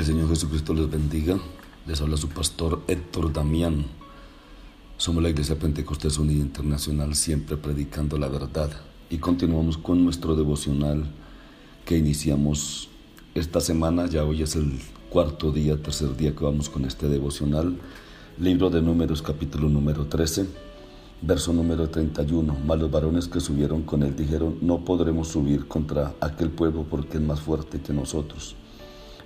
El Señor Jesucristo les bendiga. Les habla su pastor Héctor Damián. Somos la Iglesia Pentecostés Unida Internacional, siempre predicando la verdad y continuamos con nuestro devocional que iniciamos esta semana. Ya hoy es el cuarto día, tercer día que vamos con este devocional. Libro de Números, capítulo número 13, verso número 31. Mas los varones que subieron con él dijeron, no podremos subir contra aquel pueblo porque es más fuerte que nosotros.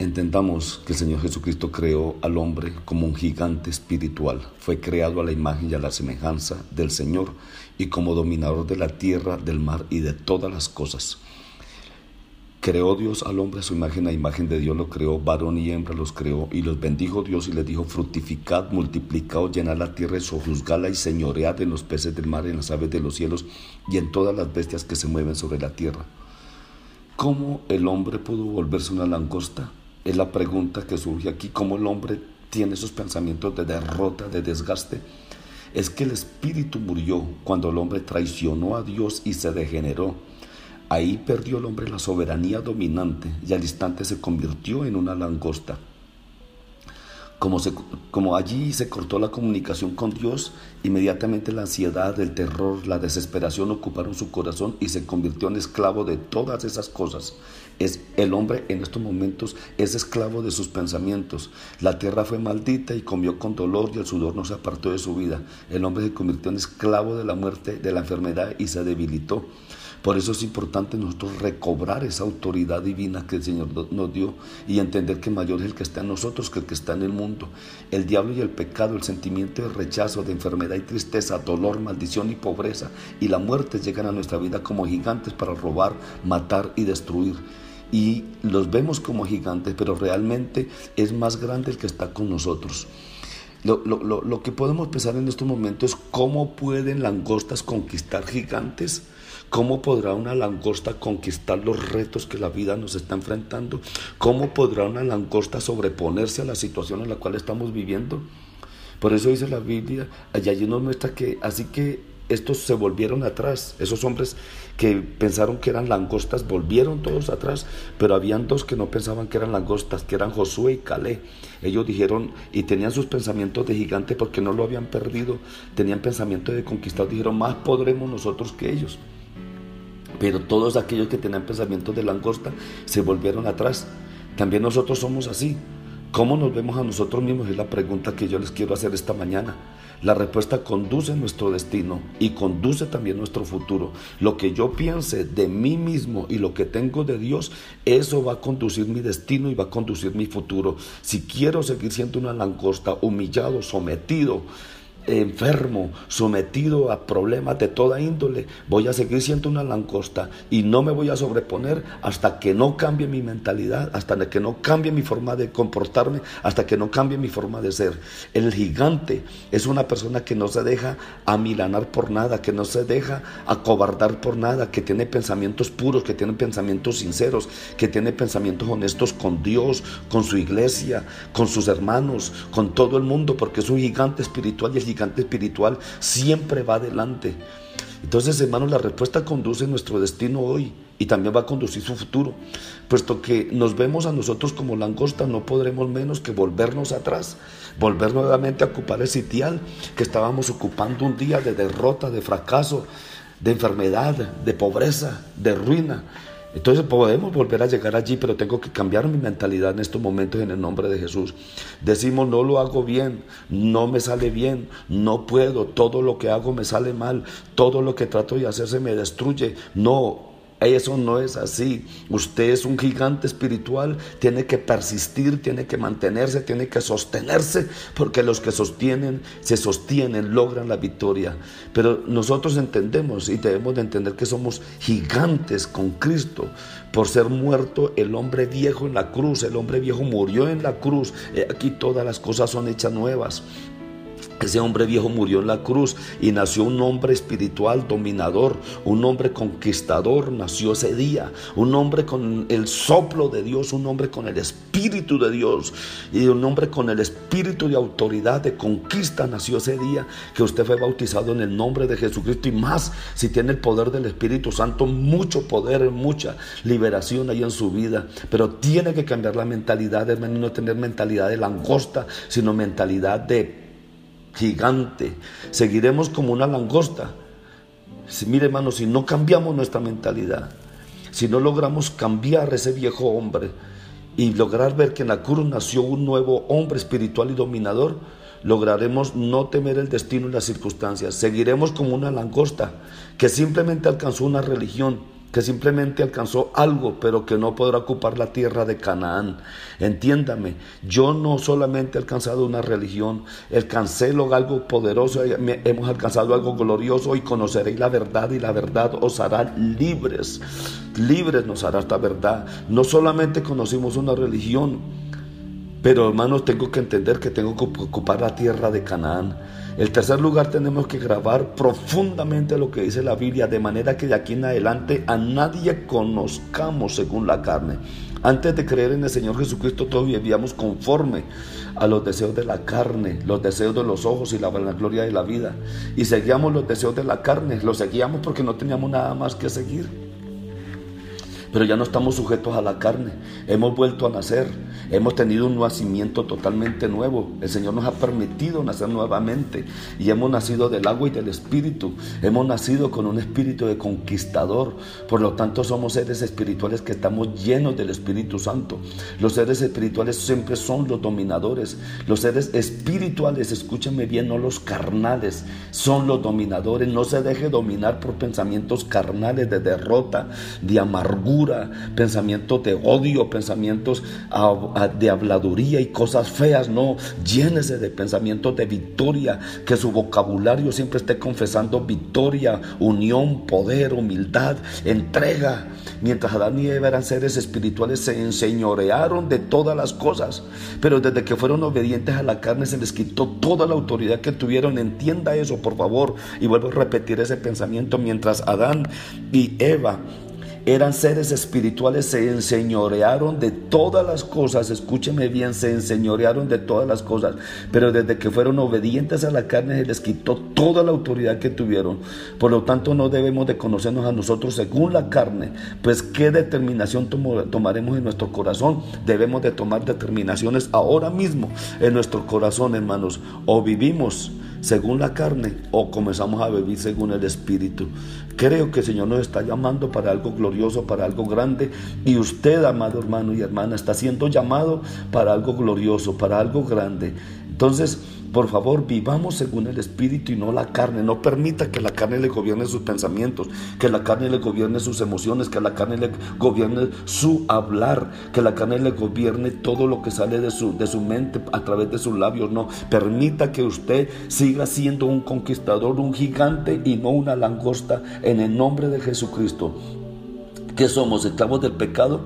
Entendamos que el Señor Jesucristo creó al hombre como un gigante espiritual. Fue creado a la imagen y a la semejanza del Señor y como dominador de la tierra, del mar y de todas las cosas. Creó Dios al hombre a su imagen, a imagen de Dios lo creó, varón y hembra los creó, y los bendijo Dios y les dijo, fructificad, multiplicaos, llenad la tierra, sojuzgala y señoread en los peces del mar, en las aves de los cielos y en todas las bestias que se mueven sobre la tierra. ¿Cómo el hombre pudo volverse una langosta? Es la pregunta que surge aquí. ¿Cómo el hombre tiene esos pensamientos de derrota, de desgaste? Es que el espíritu murió cuando el hombre traicionó a Dios y se degeneró Ahí perdió el hombre la soberanía dominante y al instante se convirtió en una langosta. Como, allí se cortó la comunicación con Dios, inmediatamente la ansiedad, el terror, la desesperación ocuparon su corazón y se convirtió en esclavo de todas esas cosas. Es el hombre en estos momentos es esclavo de sus pensamientos. La tierra fue maldita y comió con dolor y el sudor no se apartó de su vida. El hombre se convirtió en esclavo de la muerte, de la enfermedad y se debilitó. Por eso es importante nosotros recobrar esa autoridad divina que el Señor nos dio y entender que mayor es el que está en nosotros que el que está en el mundo. El diablo y el pecado, el sentimiento de rechazo, de enfermedad y tristeza, dolor, maldición y pobreza y la muerte llegan a nuestra vida como gigantes para robar, matar y destruir y los vemos como gigantes, pero realmente es más grande el que está con nosotros. Lo, lo, que podemos pensar en este momento es cómo pueden langostas conquistar gigantes ¿Cómo podrá una langosta conquistar los retos que la vida nos está enfrentando? ¿Cómo podrá una langosta sobreponerse a la situación en la cual estamos viviendo? Por eso dice la Biblia, allí nos muestra que así que estos se volvieron atrás, esos hombres que pensaron que eran langostas volvieron todos atrás, pero habían dos que no pensaban que eran langostas, que eran Josué y Calé. Ellos dijeron y tenían sus pensamientos de gigante porque no lo habían perdido, tenían pensamiento de conquistar, dijeron más podremos nosotros que ellos. Pero todos aquellos que tenían pensamientos de langosta se volvieron atrás. También nosotros somos así. ¿Cómo nos vemos a nosotros mismos? Es la pregunta que yo les quiero hacer esta mañana. La respuesta conduce nuestro destino y conduce también nuestro futuro. Lo que yo piense de mí mismo y lo que tengo de Dios, eso va a conducir mi destino y va a conducir mi futuro. Si quiero seguir siendo una langosta, humillado, sometido, enfermo, sometido a problemas de toda índole, voy a seguir siendo una langosta y no me voy a sobreponer hasta que no cambie mi mentalidad, hasta que no cambie mi forma de comportarme, hasta que no cambie mi forma de ser. El gigante es una persona que no se deja amilanar por nada, que no se deja acobardar por nada, que tiene pensamientos puros, que tiene pensamientos sinceros, que tiene pensamientos honestos con Dios, con su iglesia, con sus hermanos, con todo el mundo, porque es un gigante espiritual y el espiritual siempre va adelante. Entonces, hermanos, la respuesta conduce nuestro destino hoy y también va a conducir su futuro. Puesto que nos vemos a nosotros como langosta, no podremos menos que volvernos atrás, volver nuevamente a ocupar el sitial que estábamos ocupando un día de derrota, de fracaso, de enfermedad, de pobreza, de ruina. Entonces podemos volver a llegar allí, pero tengo que cambiar mi mentalidad en estos momentos en el nombre de Jesús. Decimos, no lo hago bien, no me sale bien, no puedo, todo lo que hago me sale mal, todo lo que trato de hacer se me destruye. No, eso no es así. Usted es un gigante espiritual, tiene que persistir, tiene que mantenerse, tiene que sostenerse, porque los que sostienen, se sostienen, logran la victoria. Pero nosotros entendemos y debemos de entender que somos gigantes con Cristo. Por ser muerto el hombre viejo en la cruz, el hombre viejo murió en la cruz. Aquí todas las cosas son hechas nuevas. Ese hombre viejo murió en la cruz y nació un hombre espiritual dominador, un hombre conquistador, nació ese día, un hombre con el soplo de Dios, un hombre con el espíritu de Dios y un hombre con el espíritu de autoridad, de conquista, nació ese día que usted fue bautizado en el nombre de Jesucristo y más si tiene el poder del Espíritu Santo, mucho poder, mucha liberación ahí en su vida, pero tiene que cambiar la mentalidad, hermano, no tener mentalidad de langosta, sino mentalidad de gigante. Seguiremos como una langosta. Si, mire hermano, si no cambiamos nuestra mentalidad, si no logramos cambiar ese viejo hombre y lograr ver que en la cruz nació un nuevo hombre espiritual y dominador, lograremos no temer el destino y las circunstancias. Seguiremos como una langosta que simplemente alcanzó una religión que simplemente alcanzó algo, pero que no podrá ocupar la tierra de Canaán. Entiéndame, yo no solamente he alcanzado una religión, alcancé algo poderoso, hemos alcanzado algo glorioso y conoceréis la verdad y la verdad os hará libres. Libres nos hará esta verdad. No solamente conocimos una religión, pero hermanos, tengo que entender que tengo que ocupar la tierra de Canaán. El tercer lugar tenemos que grabar profundamente lo que dice la Biblia, de manera que de aquí en adelante a nadie conozcamos según la carne. Antes de creer en el Señor Jesucristo, todos vivíamos conforme a los deseos de la carne, los deseos de los ojos y la vanagloria de la vida. Y seguíamos los deseos de la carne, los seguíamos porque no teníamos nada más que seguir pero ya no estamos sujetos a la carne. Hemos vuelto a nacer, hemos tenido un nacimiento totalmente nuevo. El Señor nos ha permitido nacer nuevamente y hemos nacido del agua y del espíritu. Hemos nacido con un espíritu de conquistador. Por lo tanto, somos seres espirituales que estamos llenos del Espíritu Santo. Los seres espirituales siempre son los dominadores. Los seres espirituales, escúchenme bien, no los carnales, son los dominadores. No se deje dominar por pensamientos carnales de derrota, de amargura pensamientos de odio, pensamientos de habladuría y cosas feas. No, llénese de pensamientos de victoria, que su vocabulario siempre esté confesando victoria, unión, poder, humildad, entrega. Mientras Adán y Eva eran seres espirituales, se enseñorearon de todas las cosas, pero desde que fueron obedientes a la carne se les quitó toda la autoridad que tuvieron. Entienda eso, por favor, y vuelvo a repetir ese pensamiento. Mientras Adán y Eva eran seres espirituales, se enseñorearon de todas las cosas, escúcheme bien, se enseñorearon de todas las cosas, pero desde que fueron obedientes a la carne se les quitó toda la autoridad que tuvieron. Por lo tanto, no debemos de conocernos a nosotros según la carne, pues qué determinación tomaremos en nuestro corazón. Debemos de tomar determinaciones ahora mismo en nuestro corazón, hermanos, o vivimos según la carne o comenzamos a vivir según el Espíritu. Creo que el Señor nos está llamando para algo glorioso, para algo grande. Y usted, amado hermano y hermana, está siendo llamado para algo glorioso, para algo grande. Entonces, por favor, vivamos según el Espíritu y no la carne. No permita que la carne le gobierne sus pensamientos, que la carne le gobierne sus emociones, que la carne le gobierne su hablar, que la carne le gobierne todo lo que sale de su, de su mente a través de sus labios. No, permita que usted siga siendo un conquistador, un gigante y no una langosta en el nombre de Jesucristo. ¿Qué somos? ¿Esclavos del pecado?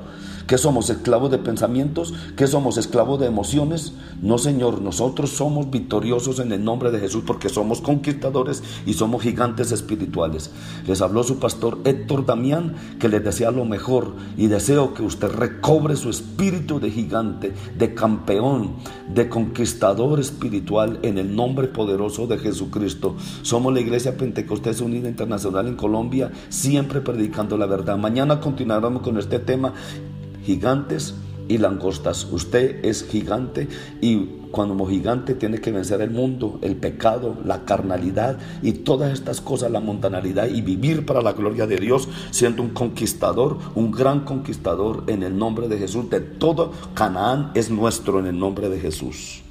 ¿Que somos esclavos de pensamientos? ¿Que somos esclavos de emociones? No, Señor, nosotros somos victoriosos en el nombre de Jesús porque somos conquistadores y somos gigantes espirituales. Les habló su pastor Héctor Damián que les desea lo mejor y deseo que usted recobre su espíritu de gigante, de campeón, de conquistador espiritual en el nombre poderoso de Jesucristo. Somos la Iglesia Pentecostés Unida Internacional en Colombia, siempre predicando la verdad. Mañana continuaremos con este tema, gigantes y langostas. Usted es gigante y cuando como gigante tiene que vencer el mundo, el pecado, la carnalidad y todas estas cosas, la mundanalidad y vivir para la gloria de Dios siendo un conquistador, un gran conquistador en el nombre de Jesús. De todo Canaán es nuestro en el nombre de Jesús.